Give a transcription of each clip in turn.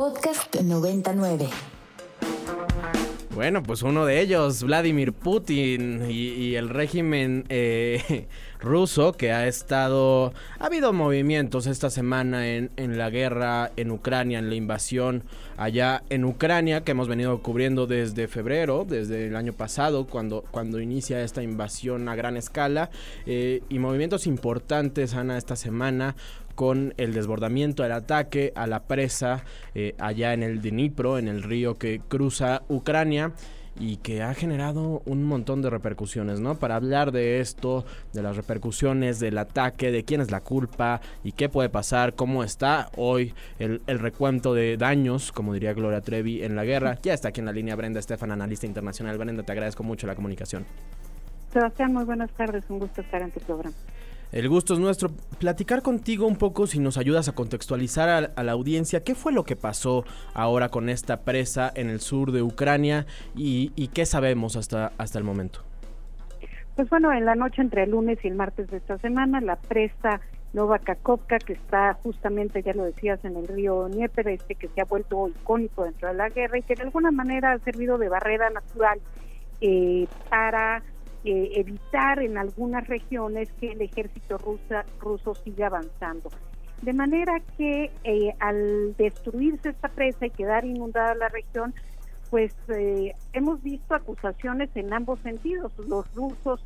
Podcast 99. Bueno, pues uno de ellos, Vladimir Putin y, el régimen eh, ruso que ha estado... Ha habido movimientos esta semana en, la guerra en Ucrania, en la invasión allá en Ucrania que hemos venido cubriendo desde febrero, desde el año pasado, cuando, cuando inicia esta invasión a gran escala. Eh, y movimientos importantes, Ana, esta semana con el desbordamiento, el ataque a la presa eh, allá en el Dnipro, en el río que cruza Ucrania y que ha generado un montón de repercusiones, ¿no? Para hablar de esto, de las repercusiones del ataque, de quién es la culpa y qué puede pasar, cómo está hoy el, el recuento de daños, como diría Gloria Trevi, en la guerra. Ya está aquí en la línea Brenda Estefan, analista internacional. Brenda, te agradezco mucho la comunicación. Sebastián, muy buenas tardes, un gusto estar en tu programa. El gusto es nuestro. Platicar contigo un poco si nos ayudas a contextualizar a, la audiencia qué fue lo que pasó ahora con esta presa en el sur de Ucrania y, qué sabemos hasta, hasta el momento. Pues bueno, en la noche entre el lunes y el martes de esta semana, la presa Nova Kakovka, que está justamente, ya lo decías, en el río Dnieper, este que se ha vuelto icónico dentro de la guerra y que de alguna manera ha servido de barrera natural eh, para eh, evitar en algunas regiones que el ejército rusa, ruso siga avanzando. De manera que eh, al destruirse esta presa y quedar inundada la región, pues eh, hemos visto acusaciones en ambos sentidos. Los rusos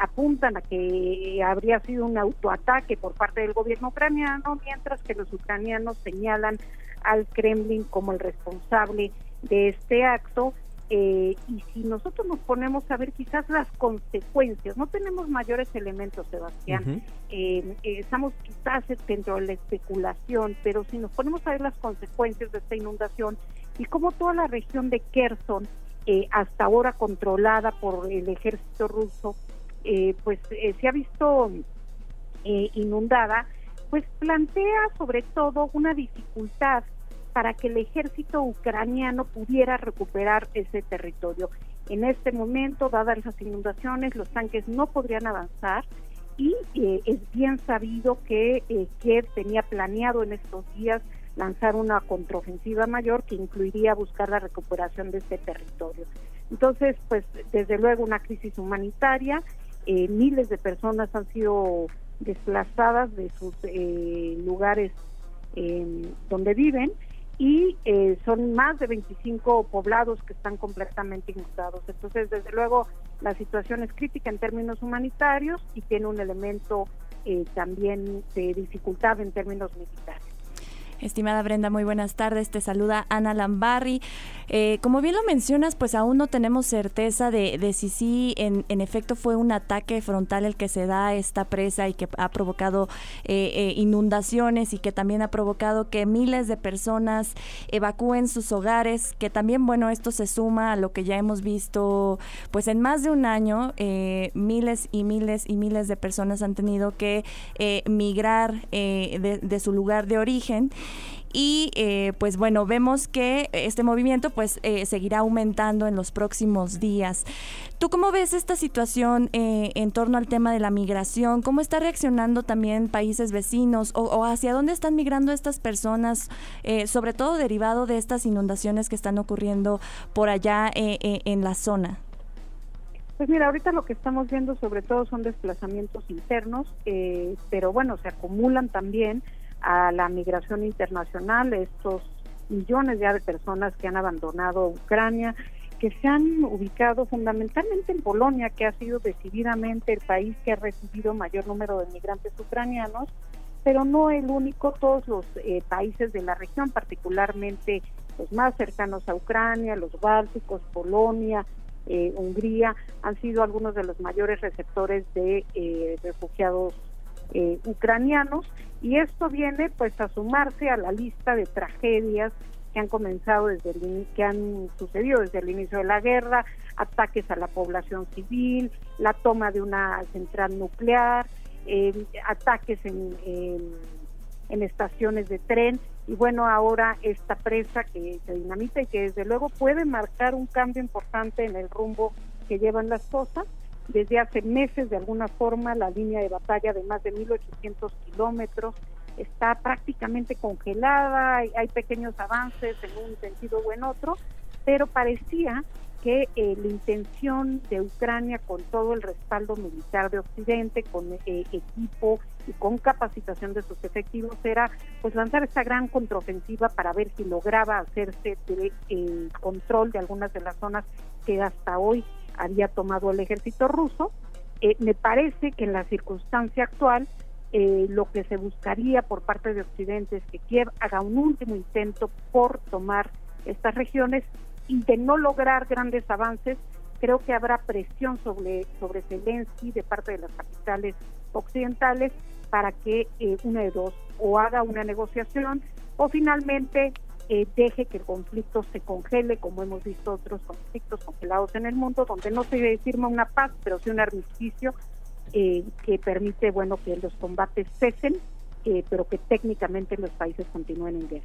apuntan a que habría sido un autoataque por parte del gobierno ucraniano, mientras que los ucranianos señalan al Kremlin como el responsable de este acto eh, y si nosotros nos ponemos a ver quizás las consecuencias, no tenemos mayores elementos, Sebastián, eh, eh, estamos quizás dentro de la especulación, pero si nos ponemos a ver las consecuencias de esta inundación y cómo toda la región de Kherson, hasta ahora controlada por el ejército ruso, pues se ha visto inundada, pues plantea sobre todo una dificultad para que el ejército ucraniano pudiera recuperar ese territorio. En este momento, dadas las inundaciones, los tanques no podrían avanzar y eh, es bien sabido que eh, Kiev tenía planeado en estos días lanzar una contraofensiva mayor que incluiría buscar la recuperación de este territorio. Entonces, pues desde luego una crisis humanitaria, eh, miles de personas han sido desplazadas de sus lugares donde viven y eh, son más de 25 poblados que están completamente inundados. Entonces, desde luego, la situación es crítica en términos humanitarios y tiene un elemento eh, también de dificultad en términos militares. Estimada Brenda, muy buenas tardes. Te saluda Ana Lambarri. Eh, como bien lo mencionas, pues aún no tenemos certeza de, si sí en, efecto fue un ataque frontal el que se da esta presa y que ha provocado eh, eh, inundaciones y que también ha provocado que miles de personas evacúen sus hogares, que también, bueno, esto se suma a lo que ya hemos visto, pues en más de un año, miles y miles y miles de personas han tenido que migrar de, de su lugar de origen y eh, pues bueno, vemos que este movimiento pues eh, seguirá aumentando en los próximos días. ¿Tú cómo ves esta situación eh, en torno al tema de la migración? ¿Cómo está reaccionando también países vecinos o, hacia dónde están migrando estas personas, sobre todo derivado de estas inundaciones que están ocurriendo por allá en la zona? Pues mira, ahorita lo que estamos viendo sobre todo son desplazamientos internos, pero bueno, se acumulan también a la migración internacional, estos millones ya de personas que han abandonado Ucrania, que se han ubicado fundamentalmente en Polonia, que ha sido decididamente el país que ha recibido mayor número de migrantes ucranianos, pero no el único, todos los eh, países de la región, particularmente los más cercanos a Ucrania, los bálticos, Polonia, eh, Hungría, han sido algunos de los mayores receptores de eh, refugiados ucranianos y esto viene pues a sumarse a la lista de tragedias que han comenzado desde el, que han sucedido desde el inicio de la guerra, ataques a la población civil, la toma de una central nuclear, eh, ataques en, en, estaciones de tren y bueno ahora esta presa que se dinamita y que desde luego puede marcar un cambio importante en el rumbo que llevan las cosas desde hace meses de alguna forma la línea de batalla de más de 1.800 kilómetros está prácticamente congelada, hay, hay pequeños avances en un sentido o en otro, pero parecía que eh, la intención de Ucrania con todo el respaldo militar de Occidente, con eh, equipo y con capacitación de sus efectivos era pues lanzar esta gran contraofensiva para ver si lograba hacerse el eh, control de algunas de las zonas que hasta hoy había tomado el ejército ruso. me parece que en la circunstancia actual lo que se buscaría por parte de Occidente es que Kiev haga un último intento por tomar estas regiones y de no lograr grandes avances, creo que habrá presión sobre, sobre Zelensky de parte de las capitales occidentales para que eh, una de dos o haga una negociación o finalmente eh, deje que el conflicto se congele, como hemos visto otros conflictos congelados en el mundo, donde no se firma una paz, pero sí un armisticio eh, que permite, bueno, que los combates cesen eh, pero que técnicamente los países continúen en guerra.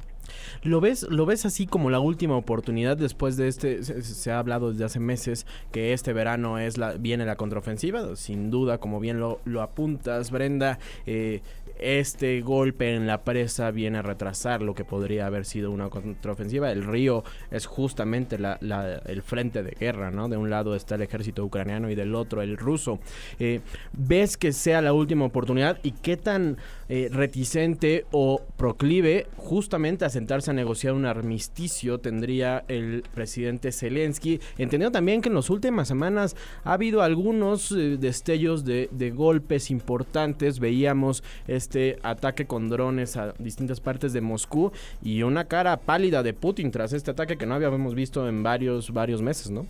¿Lo ves, ¿Lo ves así como la última oportunidad después de este? Se, ha hablado desde hace meses que este verano es la, viene la contraofensiva, sin duda, como bien lo, lo apuntas, Brenda. Eh, este golpe en la presa viene a retrasar lo que podría haber sido una contraofensiva. El río es justamente el frente de guerra, ¿no? De un lado está el ejército ucraniano y del otro el ruso. Eh, ¿Ves que sea la última oportunidad y qué tan eh, reticente o proclive justamente a sentarse a negociar un armisticio tendría el presidente Zelensky? Entendiendo también que en las últimas semanas ha habido algunos eh, destellos de, de golpes importantes. Veíamos este ataque con drones a distintas partes de Moscú y una cara pálida de Putin tras este ataque que no habíamos visto en varios, varios meses, ¿no?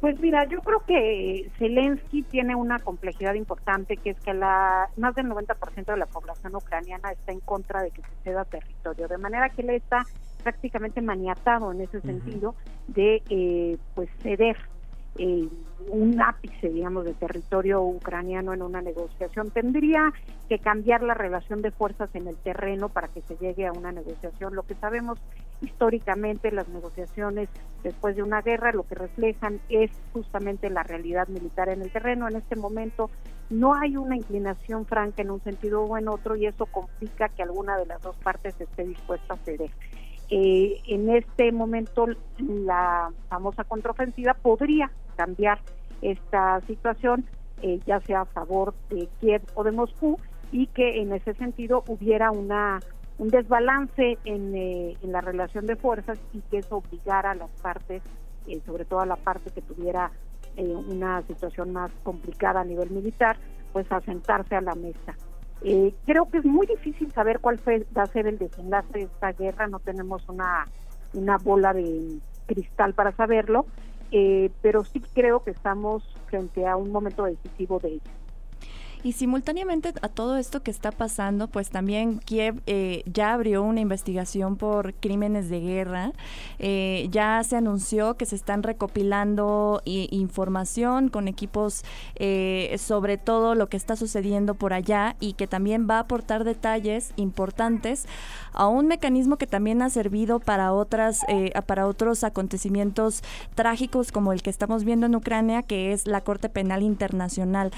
Pues mira, yo creo que Zelensky tiene una complejidad importante, que es que la más del 90% de la población ucraniana está en contra de que se ceda territorio, de manera que él está prácticamente maniatado en ese sentido de eh, pues ceder eh, un ápice, digamos, de territorio ucraniano en una negociación. Tendría que cambiar la relación de fuerzas en el terreno para que se llegue a una negociación. Lo que sabemos históricamente, las negociaciones después de una guerra, lo que reflejan es justamente la realidad militar en el terreno. En este momento no hay una inclinación franca en un sentido o en otro y eso complica que alguna de las dos partes esté dispuesta a ceder. Eh, en este momento la famosa contraofensiva podría cambiar esta situación, eh, ya sea a favor de Kiev o de Moscú, y que en ese sentido hubiera una un desbalance en, eh, la relación de fuerzas y que eso obligara a las partes, eh, sobre todo a la parte que tuviera una situación más complicada a nivel militar, pues a sentarse a la mesa. Creo que es muy difícil saber cuál fue, va a ser el desenlace de esta guerra, no tenemos una, una bola de cristal para saberlo, eh, pero sí creo que estamos frente a un momento decisivo de ello. Y simultáneamente a todo esto que está pasando, pues también Kiev eh, ya abrió una investigación por crímenes de guerra. Eh, ya se anunció que se están recopilando información con equipos eh, sobre todo lo que está sucediendo por allá y que también va a aportar detalles importantes a un mecanismo que también ha servido para otras para otros acontecimientos trágicos como el que estamos viendo en Ucrania, que es la Corte Penal Internacional.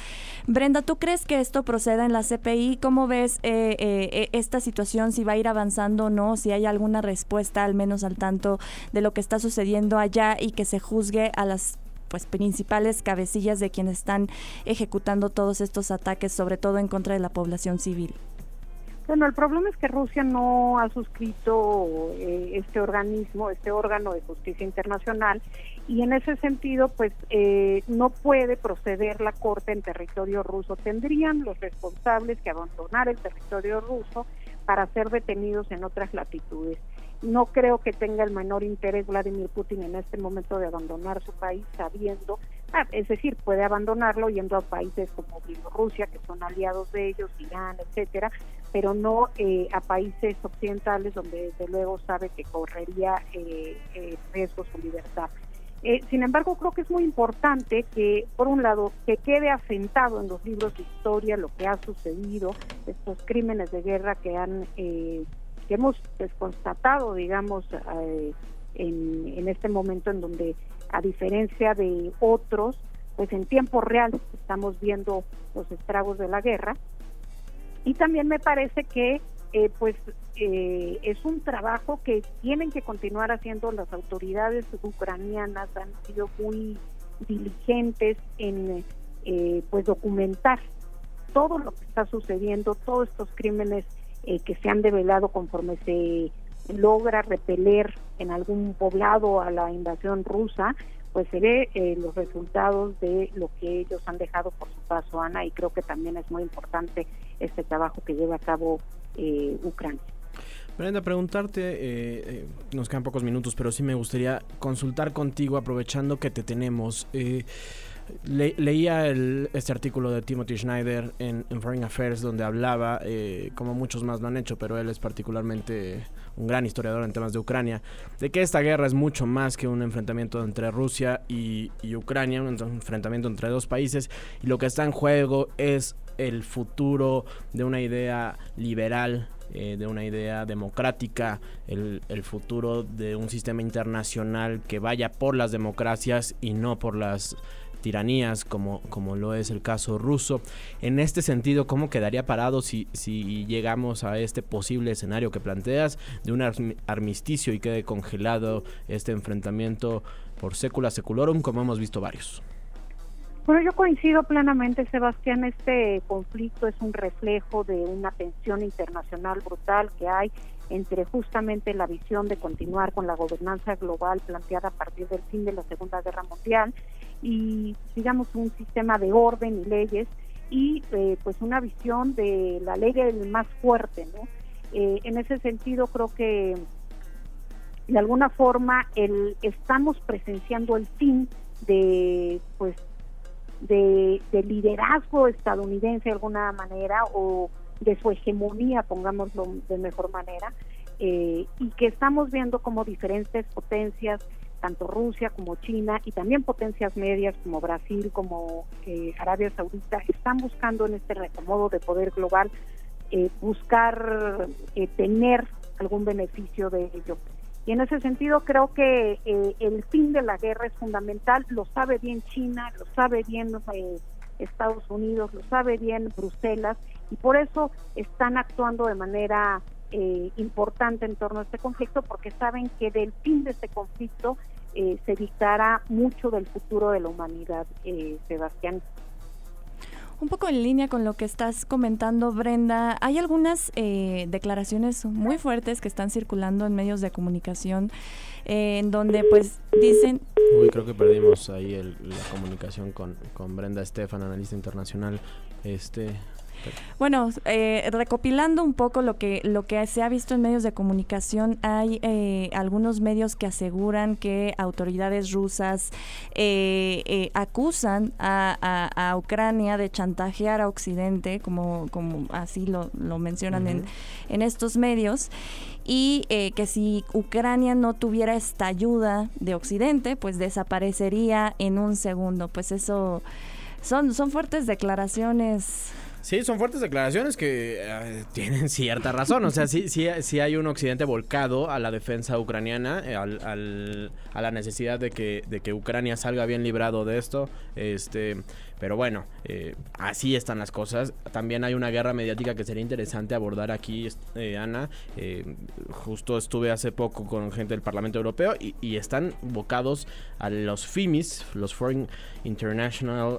Brenda, ¿tú crees que esto proceda en la CPI? ¿Cómo ves eh, eh, eh, esta situación? Si va a ir avanzando o no, si hay alguna respuesta al menos al tanto de lo que está sucediendo allá y que se juzgue a las pues principales cabecillas de quienes están ejecutando todos estos ataques, sobre todo en contra de la población civil. Bueno, el problema es que Rusia no ha suscrito este organismo, este órgano de justicia internacional, y en ese sentido, pues eh, no puede proceder la Corte en territorio ruso. Tendrían los responsables que abandonar el territorio ruso para ser detenidos en otras latitudes. No creo que tenga el menor interés Vladimir Putin en este momento de abandonar su país sabiendo, es decir, puede abandonarlo yendo a países como Bielorrusia, que son aliados de ellos, Irán, etcétera, pero no eh, a países occidentales donde desde luego sabe que correría eh, eh riesgo su libertad. Eh, sin embargo, creo que es muy importante que, por un lado, que quede asentado en los libros de historia lo que ha sucedido, estos crímenes de guerra que han eh, que hemos pues, constatado, digamos, en, en este momento en donde, a diferencia de otros, pues en tiempo real estamos viendo los estragos de la guerra. Y también me parece que eh, pues eh, es un trabajo que tienen que continuar haciendo las autoridades ucranianas, han sido muy diligentes en eh, pues documentar todo lo que está sucediendo, todos estos crímenes que se han develado conforme se logra repeler en algún poblado a la invasión rusa, pues se ve eh, los resultados de lo que ellos han dejado por su paso, Ana, y creo que también es muy importante este trabajo que lleva a cabo eh, Ucrania. Brenda, preguntarte, eh, nos quedan pocos minutos, pero sí me gustaría consultar contigo, aprovechando que te tenemos. leía este artículo de Timothy Schneider en, Foreign Affairs donde hablaba, como muchos más lo han hecho, pero él es particularmente un gran historiador en temas de Ucrania, de que esta guerra es mucho más que un enfrentamiento entre Rusia y, Ucrania, un enfrentamiento entre dos países, y lo que está en juego es el futuro de una idea liberal eh, de una idea democrática, el, el, futuro de un sistema internacional que vaya por las democracias y no por las tiranías, como, como lo es el caso ruso. En este sentido, ¿cómo quedaría parado si, si llegamos a este posible escenario que planteas de un armisticio y quede congelado este enfrentamiento por secula seculorum, como hemos visto varios? Bueno, yo coincido plenamente, Sebastián. Este conflicto es un reflejo de una tensión internacional brutal que hay entre justamente la visión de continuar con la gobernanza global planteada a partir del fin de la Segunda Guerra Mundial y digamos un sistema de orden y leyes y eh, pues una visión de la ley del más fuerte no eh, en ese sentido creo que de alguna forma el estamos presenciando el fin de pues de, liderazgo estadounidense de alguna manera o de su hegemonía pongámoslo de mejor manera eh, y que estamos viendo como diferentes potencias tanto Rusia como China y también potencias medias como Brasil, como eh, Arabia Saudita, están buscando en este reacomodo de poder global eh, buscar eh, tener algún beneficio de ello. Y en ese sentido creo que el fin de la guerra es fundamental, lo sabe bien China, lo sabe bien Estados Unidos, lo sabe bien Bruselas, y por eso están actuando de manera eh, importante en torno a este conflicto porque saben que del fin de este conflicto eh, se dictará mucho del futuro de la humanidad, eh, Sebastián. Un poco en línea con lo que estás comentando, Brenda, hay algunas declaraciones muy fuertes que están circulando en medios de comunicación en donde pues dicen... Uy, creo que perdimos ahí la comunicación con, con Brenda Estefan, analista internacional. Este, bueno, eh, recopilando un poco lo que, lo que se ha visto en medios de comunicación, hay eh, algunos medios que aseguran que autoridades rusas eh, acusan a, Ucrania de chantajear a Occidente, como, como así lo, mencionan en, en estos medios y que si Ucrania no tuviera esta ayuda de Occidente, pues desaparecería en un segundo. Pues eso son, son fuertes declaraciones. Sí, son fuertes declaraciones que eh, tienen cierta razón. O sea, sí, sí, sí hay un occidente volcado a la defensa ucraniana, eh, al, a la necesidad de que, de que Ucrania salga bien librado de esto. Este, pero bueno, eh, así están las cosas. También hay una guerra mediática que sería interesante abordar aquí, Ana. justo estuve hace poco con gente del Parlamento Europeo y, y están vocados a los FIMIS, los Foreign International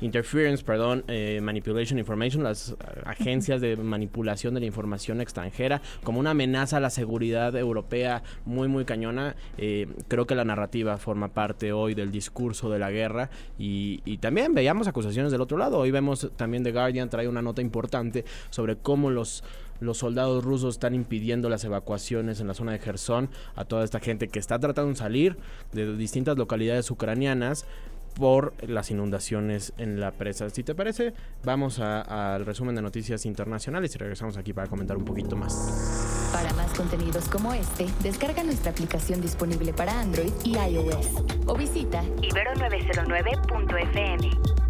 interference, perdón, eh, manipulation information, las eh, agencias de manipulación de la información extranjera, como una amenaza a la seguridad europea muy, muy cañona. Eh, creo que la narrativa forma parte hoy del discurso de la guerra y, también veíamos acusaciones del otro lado. Hoy vemos también The Guardian trae una nota importante sobre cómo los los soldados rusos están impidiendo las evacuaciones en la zona de Gerson a toda esta gente que está tratando de salir de distintas localidades ucranianas por las inundaciones en la presa. Si te parece, vamos al resumen de noticias internacionales y regresamos aquí para comentar un poquito más. Para más contenidos como este, descarga nuestra aplicación disponible para Android y iOS o visita ibero909.fm.